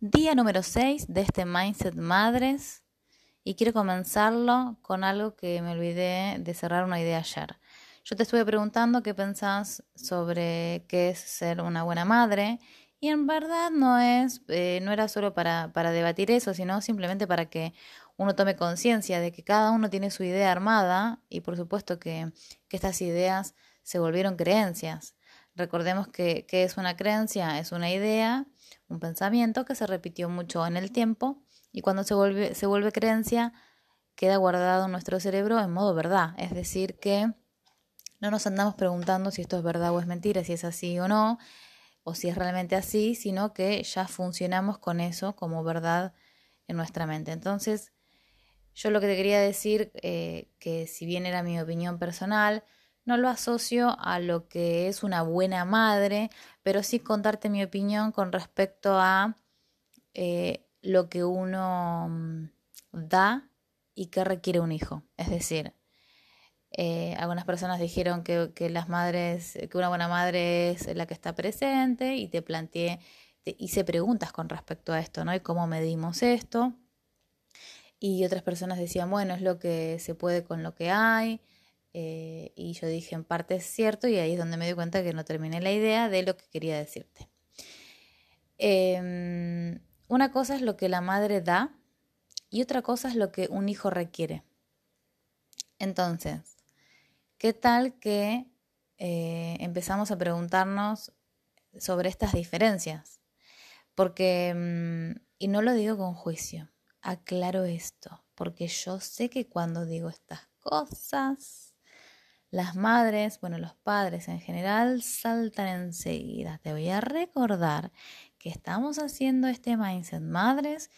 Día número 6 de este Mindset Madres y quiero comenzarlo con algo que me olvidé de cerrar una idea ayer. Yo te estuve preguntando qué pensás sobre qué es ser una buena madre y en verdad no es, eh, no era solo para, para debatir eso, sino simplemente para que uno tome conciencia de que cada uno tiene su idea armada y por supuesto que, que estas ideas se volvieron creencias. Recordemos que, que es una creencia, es una idea un pensamiento que se repitió mucho en el tiempo y cuando se vuelve, se vuelve creencia queda guardado en nuestro cerebro en modo verdad, es decir, que no nos andamos preguntando si esto es verdad o es mentira, si es así o no, o si es realmente así, sino que ya funcionamos con eso como verdad en nuestra mente. Entonces, yo lo que te quería decir, eh, que si bien era mi opinión personal, no lo asocio a lo que es una buena madre, pero sí contarte mi opinión con respecto a eh, lo que uno mm, da y qué requiere un hijo. Es decir, eh, algunas personas dijeron que, que, las madres, que una buena madre es la que está presente y te planteé, te hice preguntas con respecto a esto, ¿no? Y cómo medimos esto. Y otras personas decían, bueno, es lo que se puede con lo que hay. Eh, y yo dije, en parte es cierto, y ahí es donde me di cuenta que no terminé la idea de lo que quería decirte. Em, una cosa es lo que la madre da y otra cosa es lo que un hijo requiere. Entonces, ¿qué tal que eh, empezamos a preguntarnos sobre estas diferencias? Porque, mm, y no lo digo con juicio, aclaro esto, porque yo sé que cuando digo estas cosas, las madres, bueno, los padres en general saltan enseguida. Te voy a recordar que estamos haciendo este mindset madres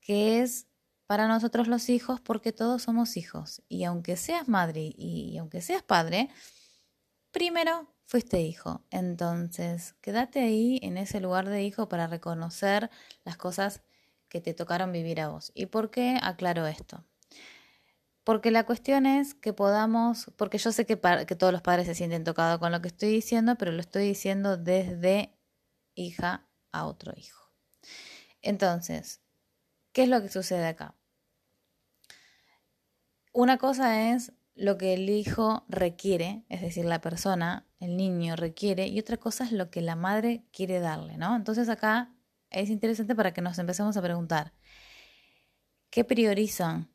que es para nosotros los hijos porque todos somos hijos. Y aunque seas madre y, aunque seas padre, primero fuiste hijo. Entonces, quédate ahí en ese lugar de hijo para reconocer las cosas que te tocaron vivir a vos. ¿Y por qué aclaro esto? Porque la cuestión es que podamos, porque yo sé que, todos los padres se sienten tocados con lo que estoy diciendo, pero lo estoy diciendo desde hija a otro hijo. Entonces, ¿qué es lo que sucede acá? Una cosa es lo que el hijo requiere, es decir, la persona, el niño requiere, y otra cosa es lo que la madre quiere darle, ¿no? Entonces acá es interesante para que nos empecemos a preguntar, ¿qué priorizan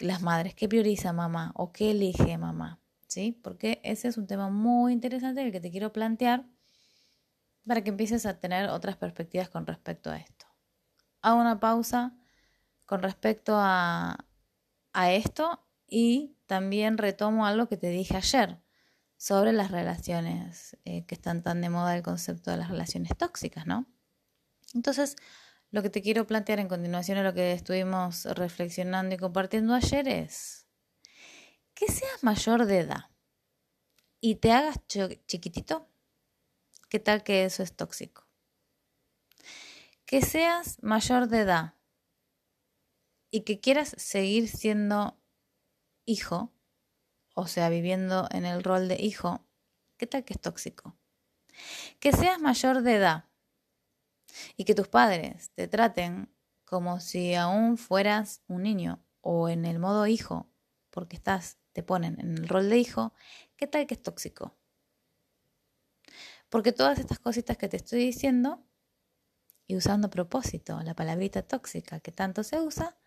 las madres, ¿qué prioriza mamá o qué elige mamá? ¿Sí? Porque ese es un tema muy interesante el que te quiero plantear para que empieces a tener otras perspectivas con respecto a esto. Hago una pausa con respecto a, a esto y también retomo algo que te dije ayer sobre las relaciones eh, que están tan de moda el concepto de las relaciones tóxicas, ¿no? Entonces, lo que te quiero plantear en continuación a lo que estuvimos reflexionando y compartiendo ayer es que seas mayor de edad y te hagas chiquitito, ¿qué tal que eso es tóxico? Que seas mayor de edad y que quieras seguir siendo hijo, o sea, viviendo en el rol de hijo, ¿qué tal que es tóxico? Que seas mayor de edad y que tus padres te traten como si aún fueras un niño o en el modo hijo, porque estás, te ponen en el rol de hijo, ¿qué tal que es tóxico? Porque todas estas cositas que te estoy diciendo, y usando propósito la palabrita tóxica que tanto se usa,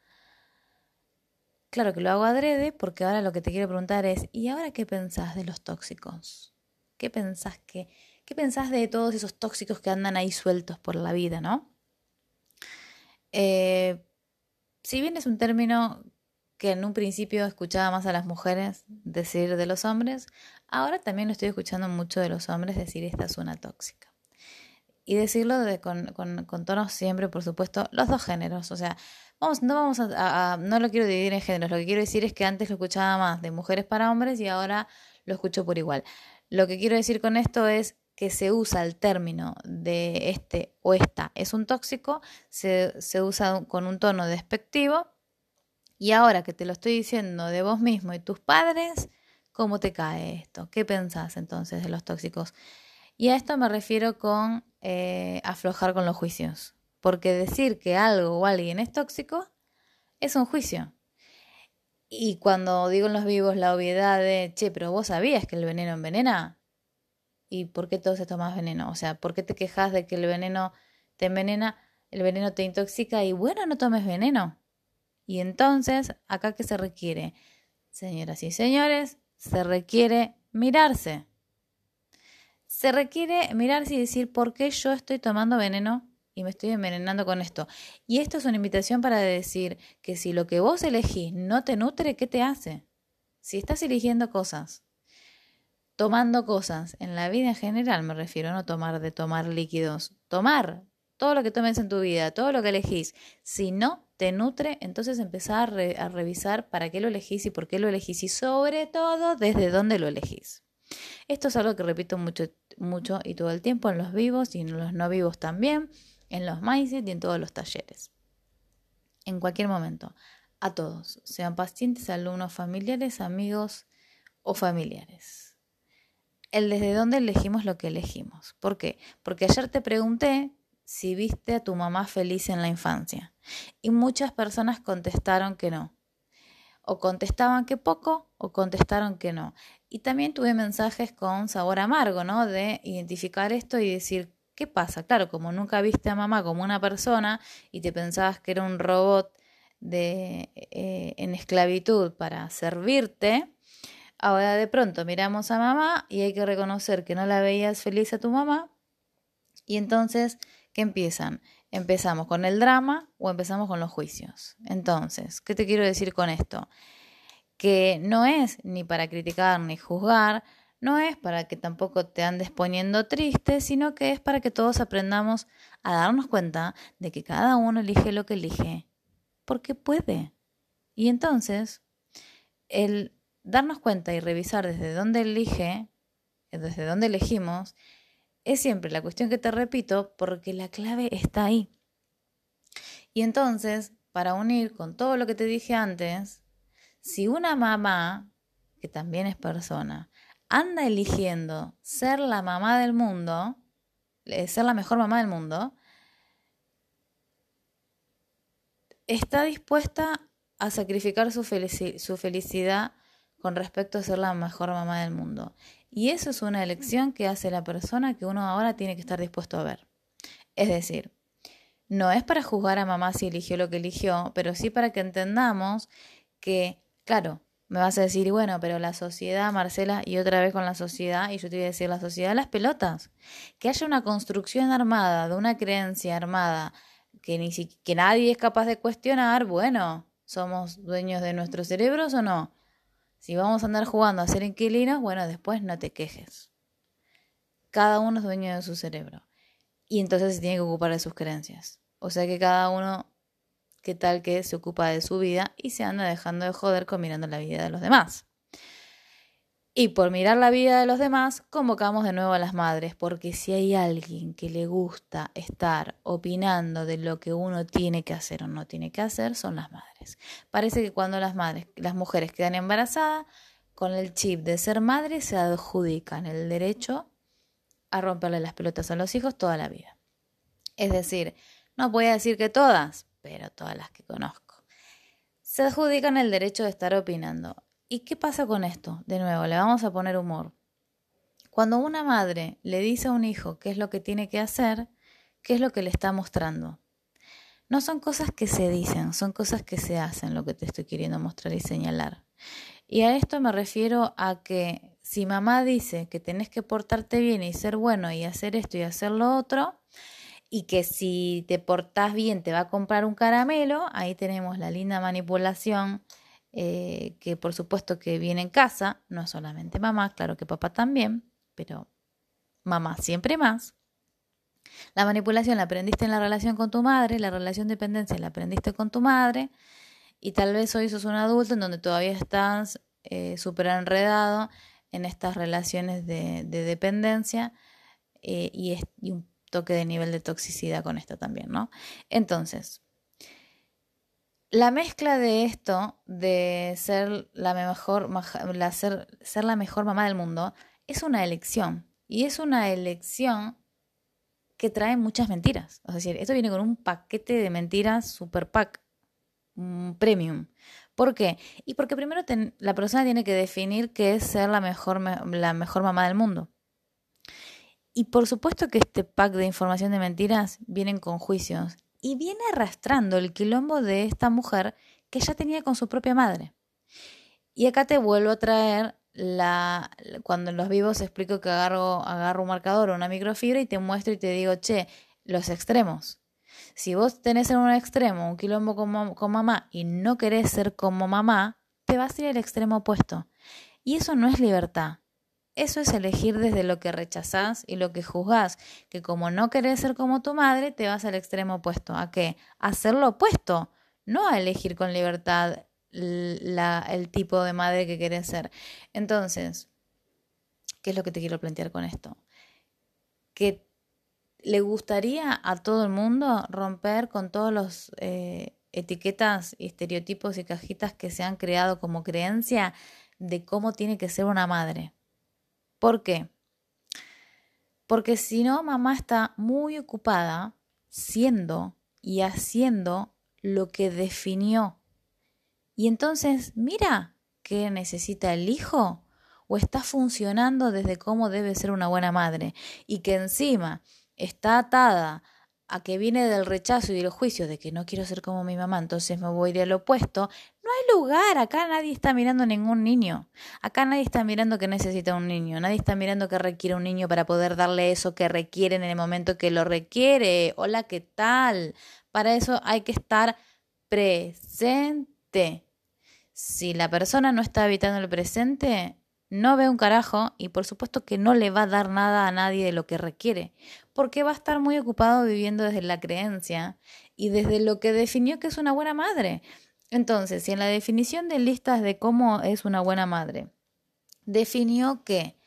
claro que lo hago adrede porque ahora lo que te quiero preguntar es, ¿y ahora qué pensás de los tóxicos? ¿Qué pensás que ¿Qué pensás de todos esos tóxicos que andan ahí sueltos por la vida, no? Eh, si bien es un término que en un principio escuchaba más a las mujeres decir de los hombres, ahora también lo estoy escuchando mucho de los hombres decir esta es una tóxica. Y decirlo con, con, tonos siempre, por supuesto, los dos géneros. O sea, vamos, no vamos a, no lo quiero dividir en géneros. Lo que quiero decir es que antes lo escuchaba más de mujeres para hombres y ahora lo escucho por igual. Lo que quiero decir con esto es que se usa el término de este o esta es un tóxico, se, se usa con un tono despectivo y ahora que te lo estoy diciendo de vos mismo y tus padres, ¿Cómo te cae esto? ¿Qué pensás entonces de los tóxicos? Y a esto me refiero con eh, aflojar con los juicios. Porque decir que algo o alguien es tóxico es un juicio. Y cuando digo en los vivos la obviedad de, che, pero vos sabías que el veneno envenena. ¿Y por qué todos tomas veneno? O sea, ¿por qué te quejas de que el veneno te envenena, el veneno te intoxica y bueno, no tomes veneno? Y entonces, ¿acá qué se requiere? Señoras y señores, se requiere mirarse. Se requiere mirarse y decir por qué yo estoy tomando veneno y me estoy envenenando con esto. Y esto es una invitación para decir que si lo que vos elegís no te nutre, ¿qué te hace? Si estás eligiendo cosas, tomando cosas, en la vida en general me refiero, no tomar de tomar líquidos, tomar todo lo que tomes en tu vida, todo lo que elegís, si no te nutre, entonces empezar a, a revisar para qué lo elegís y por qué lo elegís y sobre todo desde dónde lo elegís. Esto es algo que repito mucho, mucho y todo el tiempo en los vivos y en los no vivos también, en los mindset y en todos los talleres. En cualquier momento, a todos, sean pacientes, alumnos, familiares, amigos o familiares. El desde dónde elegimos lo que elegimos. ¿Por qué? Porque ayer te pregunté si viste a tu mamá feliz en la infancia y muchas personas contestaron que no o contestaban que poco o contestaron que no. Y también tuve mensajes con sabor amargo, ¿no? De identificar esto y decir, ¿qué pasa? Claro, como nunca viste a mamá como una persona y te pensabas que era un robot de, eh, en esclavitud para servirte, ahora de pronto miramos a mamá y hay que reconocer que no la veías feliz a tu mamá. Y entonces, ¿qué empiezan? ¿Empezamos con el drama o empezamos con los juicios? Entonces, ¿qué te quiero decir con esto? Que no es ni para criticar ni juzgar, no es para que tampoco te andes poniendo triste, sino que es para que todos aprendamos a darnos cuenta de que cada uno elige lo que elige, porque puede. Y entonces, el darnos cuenta y revisar desde dónde elige, desde dónde elegimos, es siempre la cuestión que te repito porque la clave está ahí. Y entonces, para unir con todo lo que te dije antes, si una mamá, que también es persona, anda eligiendo ser la mamá del mundo, eh, ser la mejor mamá del mundo, está dispuesta a sacrificar su, su felicidad con respecto a ser la mejor mamá del mundo. Y eso es una elección que hace la persona que uno ahora tiene que estar dispuesto a ver. Es decir, no es para juzgar a mamá si eligió lo que eligió, pero sí para que entendamos que, claro, me vas a decir, bueno, pero la sociedad, Marcela, y otra vez con la sociedad, y yo te voy a decir, la sociedad, las pelotas. Que haya una construcción armada, de una creencia armada, que, ni que nadie es capaz de cuestionar, bueno, ¿somos dueños de nuestros cerebros o no? Si vamos a andar jugando a ser inquilinos, bueno, después no te quejes. Cada uno es dueño de su cerebro. Y entonces se tiene que ocupar de sus creencias. O sea que cada uno, qué tal que se ocupa de su vida y se anda dejando de joder con mirando la vida de los demás. Y por mirar la vida de los demás, convocamos de nuevo a las madres, porque si hay alguien que le gusta estar opinando de lo que uno tiene que hacer o no tiene que hacer, son las madres. Parece que cuando las madres, las mujeres quedan embarazadas, con el chip de ser madre se adjudican el derecho a romperle las pelotas a los hijos toda la vida. Es decir, no voy a decir que todas, pero todas las que conozco. Se adjudican el derecho de estar opinando. ¿Y qué pasa con esto? De nuevo, le vamos a poner humor. Cuando una madre le dice a un hijo qué es lo que tiene que hacer, qué es lo que le está mostrando. No son cosas que se dicen, son cosas que se hacen lo que te estoy queriendo mostrar y señalar. Y a esto me refiero a que si mamá dice que tenés que portarte bien y ser bueno y hacer esto y hacer lo otro, y que si te portás bien te va a comprar un caramelo, ahí tenemos la linda manipulación eh, que por supuesto que viene en casa, no solamente mamá, claro que papá también, pero mamá siempre más. La manipulación la aprendiste en la relación con tu madre, la relación de dependencia la aprendiste con tu madre, y tal vez hoy sos un adulto en donde todavía estás eh, súper enredado en estas relaciones de, dependencia eh, y, y un toque de nivel de toxicidad con esto también, ¿no? Entonces, La mezcla de esto, de ser la mejor, ser, ser la mejor mamá del mundo, es una elección. Y es una elección que trae muchas mentiras. Es decir, esto viene con un paquete de mentiras super pack, premium. ¿Por qué? Y porque primero la persona tiene que definir qué es ser la mejor, la mejor mamá del mundo. Y por supuesto que este pack de información de mentiras vienen con juicios y viene arrastrando el quilombo de esta mujer que ya tenía con su propia madre. Y acá te vuelvo a traer la cuando en los vivos explico que agarro, agarro un marcador o una microfibra y te muestro y te digo, che, los extremos. Si vos tenés en un extremo un quilombo con, con mamá y no querés ser como mamá, te vas a ir al extremo opuesto. Y eso no es libertad. Eso es elegir desde lo que rechazás y lo que juzgás, que como no querés ser como tu madre, te vas al extremo opuesto. ¿A qué? A hacer lo opuesto, no a elegir con libertad la, el tipo de madre que querés ser. Entonces, ¿qué es lo que te quiero plantear con esto? Que le gustaría a todo el mundo romper con todos los eh, etiquetas, estereotipos y cajitas que se han creado como creencia de cómo tiene que ser una madre. ¿Por qué? Porque si no, mamá está muy ocupada siendo y haciendo lo que definió. Y entonces, mira, ¿qué necesita el hijo? O está funcionando desde cómo debe ser una buena madre. Y que encima está atada a que viene del rechazo y del juicio de que no quiero ser como mi mamá, entonces me voy a ir al opuesto, lugar, acá nadie está mirando ningún niño, acá nadie está mirando que necesita un niño, nadie está mirando que requiere un niño para poder darle eso que requiere en el momento que lo requiere. Hola, ¿qué tal? Para eso hay que estar presente. Si la persona no está habitando el presente, no ve un carajo y por supuesto que no le va a dar nada a nadie de lo que requiere, porque va a estar muy ocupado viviendo desde la creencia y desde lo que definió que es una buena madre. Entonces, si en la definición de listas de cómo es una buena madre, definió que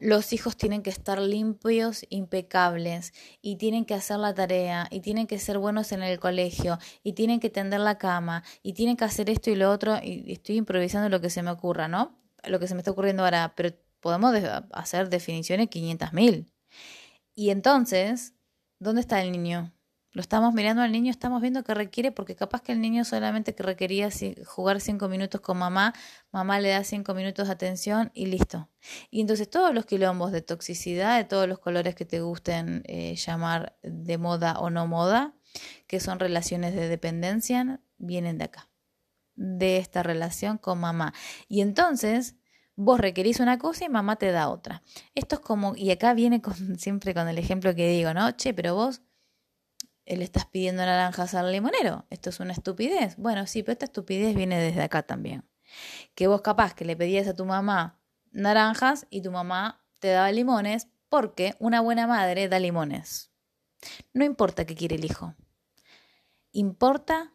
los hijos tienen que estar limpios, impecables, y tienen que hacer la tarea, y tienen que ser buenos en el colegio, y tienen que tender la cama, y tienen que hacer esto y lo otro, y estoy improvisando lo que se me ocurra, ¿no? lo que se me está ocurriendo ahora, pero podemos hacer definiciones 500.000. Y entonces, ¿dónde está el niño? Lo estamos mirando al niño, estamos viendo que requiere, porque capaz que el niño solamente que requería jugar cinco minutos con mamá, mamá le da cinco minutos de atención y listo. Y entonces todos los quilombos de toxicidad, de todos los colores que te gusten eh, llamar de moda o no moda, que son relaciones de dependencia, vienen de acá de esta relación con mamá. Y entonces vos requerís una cosa y mamá te da otra. Esto es como, y acá viene siempre con el ejemplo que digo, ¿no? Che, pero vos le estás pidiendo naranjas al limonero. Esto es una estupidez. Bueno, sí, pero esta estupidez viene desde acá también. Que vos capaz que le pedías a tu mamá naranjas y tu mamá te daba limones porque una buena madre da limones. No importa qué quiere el hijo. Importa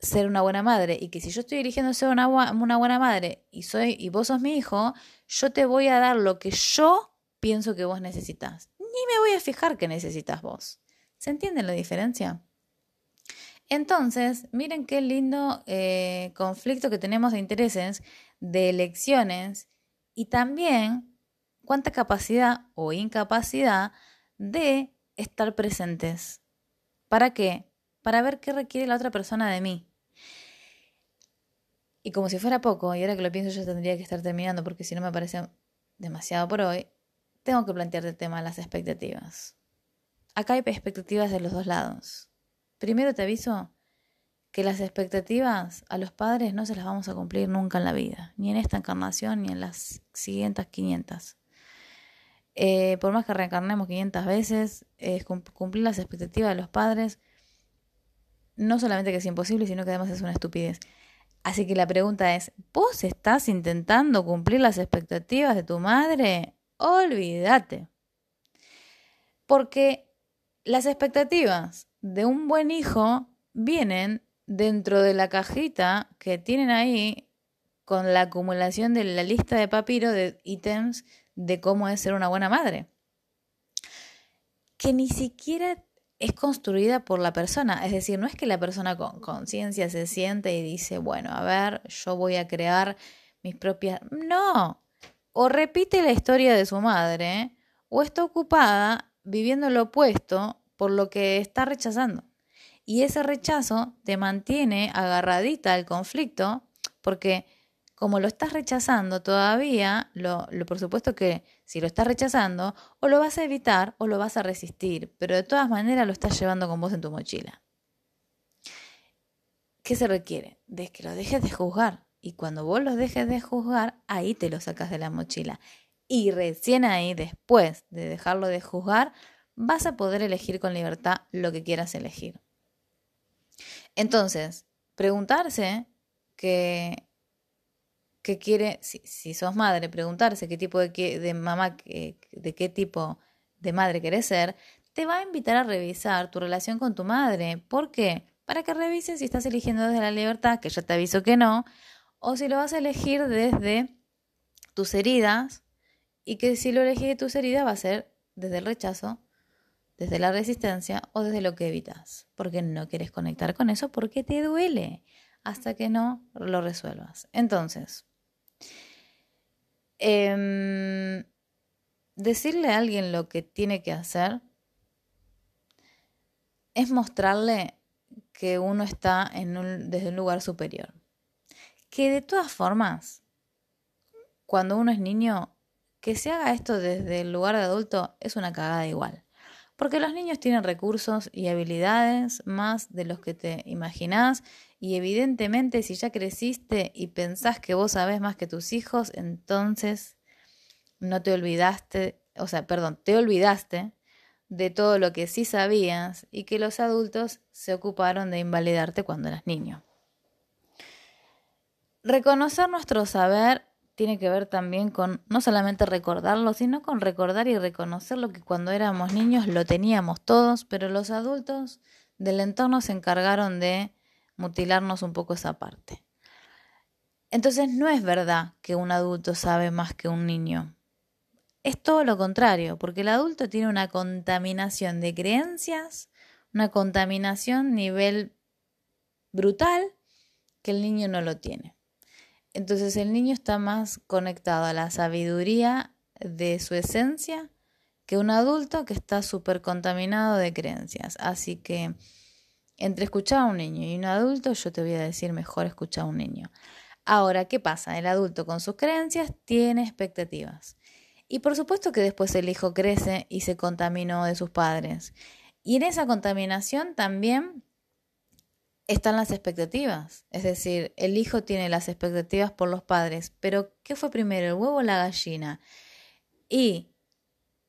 ser una buena madre y que si yo estoy dirigiendo ser una, una buena madre y soy y vos sos mi hijo, yo te voy a dar lo que yo pienso que vos necesitas. Ni me voy a fijar que necesitas vos. ¿Se entiende la diferencia? Entonces, miren qué lindo eh, conflicto que tenemos de intereses, de elecciones y también cuánta capacidad o incapacidad de estar presentes. ¿Para qué? Para ver qué requiere la otra persona de mí. Y como si fuera poco, y ahora que lo pienso yo tendría que estar terminando porque si no me parece demasiado por hoy, tengo que plantear el tema de las expectativas. Acá hay expectativas de los dos lados. Primero te aviso que las expectativas a los padres no se las vamos a cumplir nunca en la vida, ni en esta encarnación ni en las siguientes 500. Eh, por más que reencarnemos 500 veces, cumplir las expectativas de los padres no solamente que es imposible, sino que además es una estupidez. Así que la pregunta es, ¿vos estás intentando cumplir las expectativas de tu madre? Olvídate. Porque las expectativas de un buen hijo vienen dentro de la cajita que tienen ahí con la acumulación de la lista de papiro de ítems de cómo es ser una buena madre. Que ni siquiera es construida por la persona. Es decir, no es que la persona con conciencia se siente y dice, bueno, a ver, yo voy a crear mis propias... No. O repite la historia de su madre, o está ocupada viviendo lo opuesto por lo que está rechazando. Y ese rechazo te mantiene agarradita al conflicto porque como lo estás rechazando todavía, lo, por supuesto que si lo estás rechazando, o lo vas a evitar o lo vas a resistir, pero de todas maneras lo estás llevando con vos en tu mochila. ¿Qué se requiere? De que lo dejes de juzgar. Y cuando vos lo dejes de juzgar, ahí te lo sacas de la mochila. Y recién ahí, después de dejarlo de juzgar, vas a poder elegir con libertad lo que quieras elegir. Entonces, preguntarse que que quiere, si, sos madre, preguntarse qué tipo de, de mamá, de qué tipo de madre querés ser, te va a invitar a revisar tu relación con tu madre. ¿Por qué? Para que revises si estás eligiendo desde la libertad, que ya te aviso que no, o si lo vas a elegir desde tus heridas, y que si lo elegís de tus heridas va a ser desde el rechazo, desde la resistencia o desde lo que evitas, porque no quieres conectar con eso porque te duele hasta que no lo resuelvas. Entonces, Em, decirle a alguien lo que tiene que hacer es mostrarle que uno está en desde un lugar superior. Que de todas formas, cuando uno es niño, que se haga esto desde el lugar de adulto es una cagada igual. Porque los niños tienen recursos y habilidades más de los que te imaginás y evidentemente si ya creciste y pensás que vos sabés más que tus hijos, entonces no te olvidaste, o sea, perdón, te olvidaste de todo lo que sí sabías y que los adultos se ocuparon de invalidarte cuando eras niño. Reconocer nuestro saber tiene que ver también con no solamente recordarlo, sino con recordar y reconocer lo que cuando éramos niños lo teníamos todos, pero los adultos del entorno se encargaron de mutilarnos un poco esa parte. Entonces no es verdad que un adulto sabe más que un niño. Es todo lo contrario, porque el adulto tiene una contaminación de creencias, una contaminación nivel brutal que el niño no lo tiene. Entonces el niño está más conectado a la sabiduría de su esencia que un adulto que está súper contaminado de creencias. Así que entre escuchar a un niño y un adulto, yo te voy a decir mejor escuchar a un niño. Ahora, ¿qué pasa? El adulto con sus creencias tiene expectativas. Y por supuesto que después el hijo crece y se contaminó de sus padres. Y en esa contaminación también están las expectativas. Es decir, el hijo tiene las expectativas por los padres, pero ¿qué fue primero, el huevo o la gallina? Y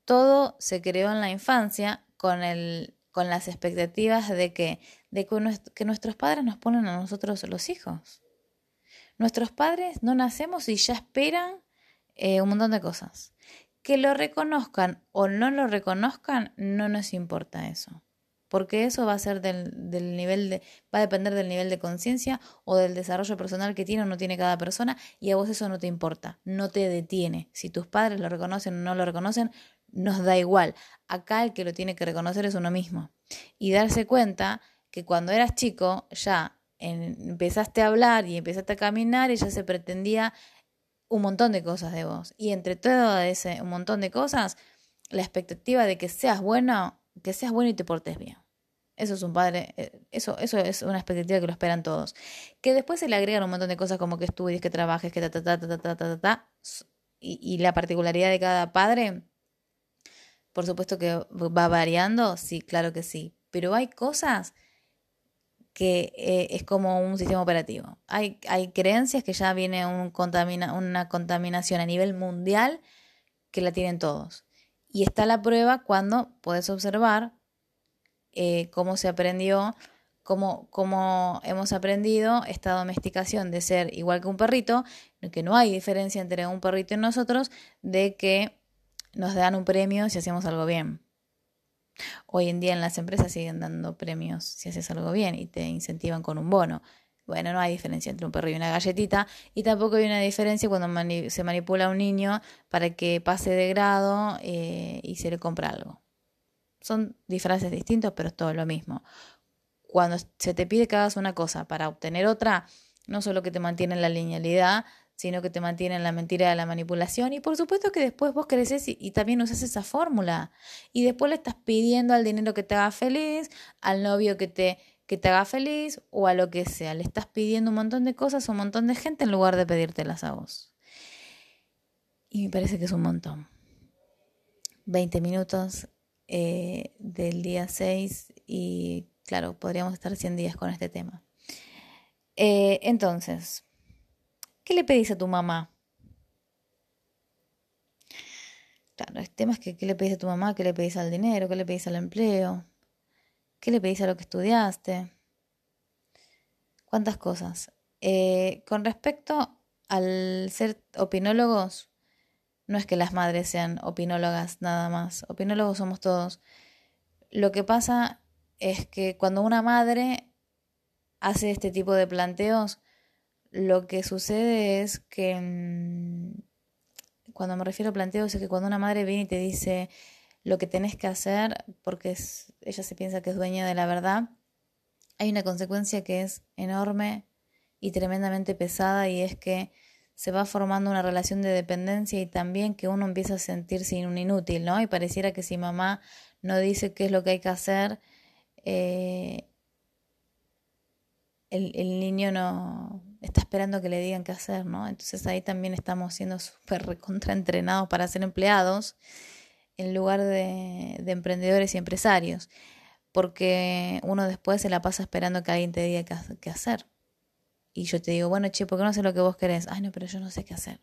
todo se creó en la infancia con, el, con las expectativas de que, de que nuestros padres nos ponen a nosotros los hijos. Nuestros padres no nacemos y ya esperan eh, un montón de cosas. Que lo reconozcan o no lo reconozcan, no nos importa eso porque eso va a ser del, del nivel de, va a depender del nivel de conciencia o del desarrollo personal que tiene o no tiene cada persona y a vos eso no te importa, no te detiene. Si tus padres lo reconocen o no lo reconocen, nos da igual. Acá el que lo tiene que reconocer es uno mismo y darse cuenta que cuando eras chico ya empezaste a hablar y empezaste a caminar y ya se pretendía un montón de cosas de vos. Y entre todo ese un montón de cosas, la expectativa de que seas bueno, que seas bueno y te portes bien. Eso es un padre, eh, eso, eso es una expectativa que lo esperan todos. Que después se le agregan un montón de cosas como que estudies, que trabajes, que ta ta ta ta ta ta ta, ta y, y la particularidad de cada padre, por supuesto que va variando, sí, claro que sí. Pero hay cosas que eh, es como un sistema operativo. Hay, hay creencias que ya viene un contamina, una contaminación a nivel mundial que la tienen todos. Y está la prueba cuando puedes observar eh, cómo se aprendió, cómo, cómo hemos aprendido esta domesticación de ser igual que un perrito, que no hay diferencia entre un perrito y nosotros, de que nos dan un premio si hacemos algo bien. Hoy en día en las empresas siguen dando premios si haces algo bien y te incentivan con un bono. Bueno, no hay diferencia entre un perro y una galletita y tampoco hay una diferencia cuando se manipula a un niño para que pase de grado eh, y se le compra algo Son disfraces distintos, pero es todo lo mismo. Cuando se te pide que hagas una cosa para obtener otra, no solo que te mantiene en la linealidad, sino que te mantiene en la mentira de la manipulación. Y por supuesto que después vos creces y, y, también usas esa fórmula. Y después le estás pidiendo al dinero que te haga feliz, al novio que te, que te haga feliz o a lo que sea. Le estás pidiendo un montón de cosas a un montón de gente en lugar de pedírtelas a vos. Y me parece que es un montón. 20 minutos eh, del día 6 y claro, podríamos estar 100 días con este tema. Eh, entonces, ¿qué le pedís a tu mamá? Claro, el tema es que ¿qué le pedís a tu mamá? ¿Qué le pedís al dinero? ¿Qué le pedís al empleo? ¿Qué le pedís a lo que estudiaste? ¿Cuántas cosas? Eh, con respecto al ser opinólogos, no es que las madres sean opinólogas nada más, opinólogos somos todos. Lo que pasa es que cuando una madre hace este tipo de planteos, lo que sucede es que, mm, cuando me refiero a planteos, es que cuando una madre viene y te dice lo que tenés que hacer, porque ella se piensa que es dueña de la verdad, hay una consecuencia que es enorme y tremendamente pesada y es que se va formando una relación de dependencia y también que uno empieza a sentirse un inútil, ¿no? Y pareciera que si mamá no dice qué es lo que hay que hacer, eh, el, el, niño no está esperando que le digan qué hacer, ¿no? Entonces ahí también estamos siendo súper recontraentrenados para ser empleados en lugar de, de, emprendedores y empresarios, porque uno después se la pasa esperando que alguien te diga qué hacer y yo te digo, bueno, che, ¿por qué no sé lo que vos querés? Ay, no, pero yo no sé qué hacer.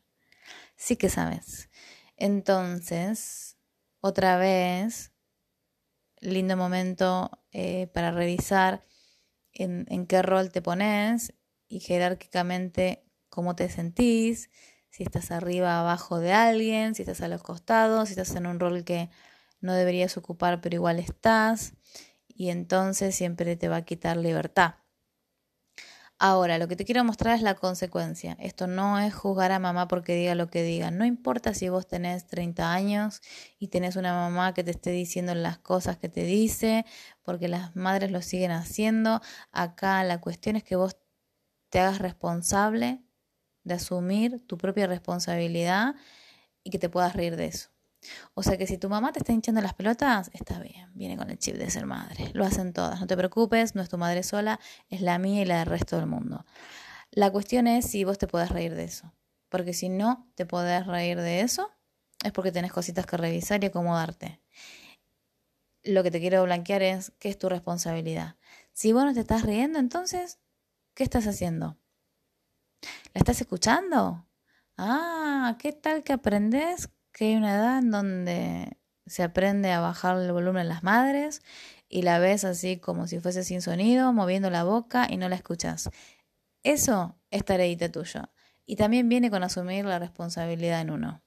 Sí que sabes. Entonces, otra vez, lindo momento eh, para revisar en, en qué rol te pones y jerárquicamente cómo te sentís, si estás arriba, abajo de alguien, si estás a los costados, si estás en un rol que no deberías ocupar pero igual estás, y entonces siempre te va a quitar libertad. Ahora, lo que te quiero mostrar es la consecuencia. Esto no es juzgar a mamá porque diga lo que diga. No importa si vos tenés 30 años y tenés una mamá que te esté diciendo las cosas que te dice, porque las madres lo siguen haciendo. Acá la cuestión es que vos te hagas responsable de asumir tu propia responsabilidad y que te puedas reír de eso. O sea que si tu mamá te está hinchando las pelotas, está bien, viene con el chip de ser madre. Lo hacen todas, no te preocupes, no es tu madre sola, es la mía y la del resto del mundo. La cuestión es si vos te podés reír de eso. Porque si no te podés reír de eso, es porque tenés cositas que revisar y acomodarte. Lo que te quiero blanquear es qué es tu responsabilidad. Si vos no te estás riendo, entonces, ¿qué estás haciendo? ¿La estás escuchando? Ah, ¿qué tal que aprendes que hay una edad en donde se aprende a bajar el volumen las madres y la ves así como si fuese sin sonido, moviendo la boca y no la escuchas. Eso es tareita tuyo. Y también viene con asumir la responsabilidad en uno.